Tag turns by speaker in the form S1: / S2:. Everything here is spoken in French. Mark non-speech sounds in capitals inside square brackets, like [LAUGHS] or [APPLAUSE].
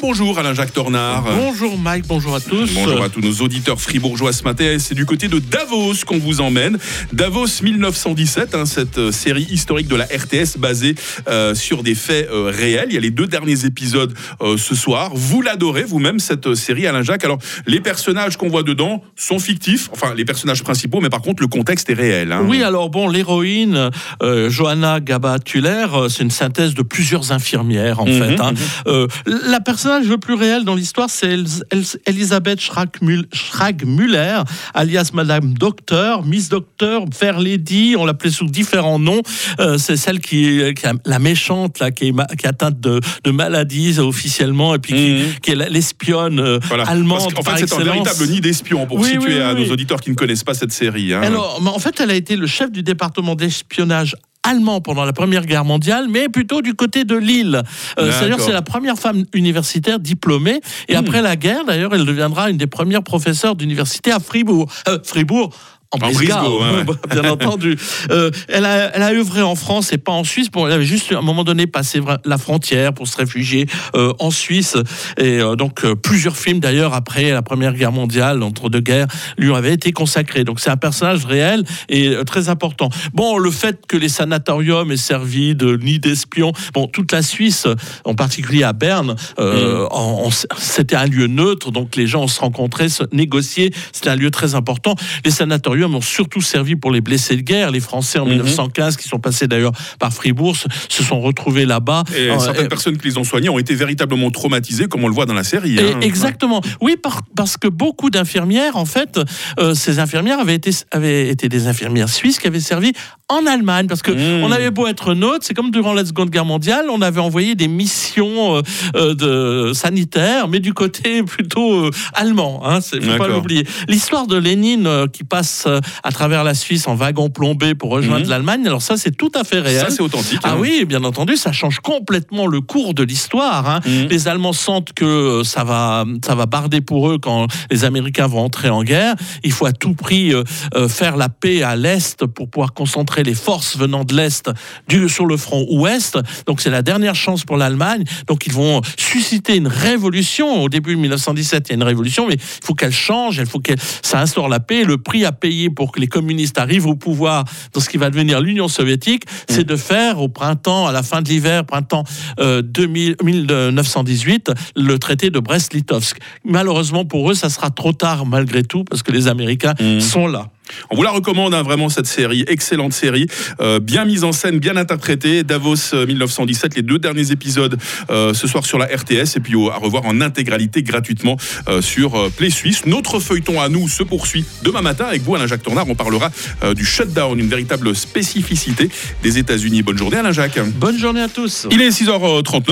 S1: Bonjour Alain-Jacques Tornard.
S2: Bonjour Mike, bonjour à tous.
S1: Bonjour à tous nos auditeurs fribourgeois ce matin. C'est du côté de Davos qu'on vous emmène. Davos 1917, hein, cette euh, série historique de la RTS basée euh, sur des faits euh, réels. Il y a les deux derniers épisodes euh, ce soir. Vous l'adorez vous-même cette série Alain-Jacques. Alors les personnages qu'on voit dedans sont fictifs, enfin les personnages principaux, mais par contre le contexte est réel. hein.
S2: Oui, alors bon, l'héroïne Johanna Gaba-Tuller, c'est une synthèse de plusieurs infirmières en
S1: Mhm,
S2: fait. hein.
S1: mhm.
S2: La personnage le plus réel dans l'histoire, c'est El- El- Elisabeth Schrag-Muller, alias Madame Docteur, Miss Docteur, Fair Lady, on l'appelait sous différents noms. Euh, c'est celle qui, est- qui est la méchante là, qui est, ma- qui est atteinte de, de maladies officiellement et puis qui,
S1: Mhm.
S2: qui est l'espionne euh,
S1: Voilà.
S2: allemande par
S1: fait, c'est un véritable nid d'espions pour
S2: Oui,
S1: situer
S2: oui,
S1: à nos auditeurs qui ne connaissent pas cette série. hein.
S2: Alors, en fait, elle a été le chef du département d'espionnage allemand pendant la Première Guerre mondiale, mais plutôt du côté de Lille. Euh, C'est-à-dire c'est la première femme universitaire diplômée. Et
S1: Hmm.
S2: après la guerre, d'ailleurs, elle deviendra une des premières professeurs d'université à Fribourg. Euh, Fribourg. En
S1: En
S2: Brisgau,
S1: Brisgau, ouais, ouais.
S2: bien entendu. [LAUGHS] Euh, elle, a, elle a œuvré en France et pas en Suisse. Bon, elle avait juste à un moment donné passé la frontière pour se réfugier euh, en Suisse. Et euh, donc plusieurs films d'ailleurs après la Première Guerre mondiale, entre deux guerres, lui avaient été consacrés. Donc c'est un personnage réel et très important. Bon, le fait que les sanatoriums aient servi de nid d'espions, bon, toute la Suisse, en particulier à Berne, en- c'était un lieu neutre, donc les gens se rencontraient, se négociaient. C'était un lieu très important. Les sanatoriums ont surtout servi pour les blessés de guerre. Les Français en
S1: Mhm.
S2: 1915, qui sont passés d'ailleurs par Fribourg, se, sont retrouvés là-bas.
S1: Et
S2: Euh,
S1: certaines personnes qui les ont soignés ont été véritablement traumatisées, comme on le voit dans la série. hein.
S2: exactement. Oui, par- parce que beaucoup d'infirmières, en fait, euh, ces infirmières avaient été, avaient été des infirmières suisses qui avaient servi en Allemagne. Parce que
S1: Mmh.
S2: on avait beau être neutre, c'est comme durant la Seconde Guerre mondiale, on avait envoyé des missions euh, de sanitaires, mais du côté [LAUGHS] plutôt euh, allemand. Hein, c'est faut pas l'oublier. L'histoire de Lénine euh, qui passe euh, à travers la Suisse en wagon plombé pour rejoindre
S1: Mhm.
S2: l'Allemagne. Alors ça, c'est tout à fait réel.
S1: Ça, c'est authentique.
S2: Ah
S1: hein.
S2: oui, bien entendu, ça change complètement le cours de l'histoire. hein.
S1: Mhm.
S2: Les Allemands sentent que euh, ça va, ça va barder pour eux quand les Américains vont entrer en guerre. Il faut à tout prix euh, faire la paix à l'Est pour pouvoir concentrer les forces venant de l'Est sur le front Ouest. Donc c'est la dernière chance pour l'Allemagne. Donc ils vont susciter une révolution. Au début de 1917, il y a une révolution, mais il faut qu'elle change, il faut que ça instaure la paix. Le prix à payer pour que les communistes arrivent au pouvoir dans ce qui va devenir l'Union soviétique, c'est de faire au printemps, à la fin de l'hiver, printemps euh, 2000 1918, le traité de Brest-Litovsk. Malheureusement pour eux, ça sera trop tard malgré tout, parce que les Américains
S1: Mhm.
S2: sont là.
S1: On vous la recommande hein, vraiment cette série, excellente série, euh, bien mise en scène, bien interprétée. Davos euh, 1917, les deux derniers épisodes euh, ce soir sur la RTS et puis au- à revoir en intégralité gratuitement euh, sur euh, Play Suisse. Notre feuilleton à nous se poursuit demain matin avec vous Alain Jacques Tornard. On parlera euh, du shutdown, une véritable spécificité des États-Unis. Bonne journée Alain Jacques.
S2: Bonne journée à tous.
S1: Il est 6h39.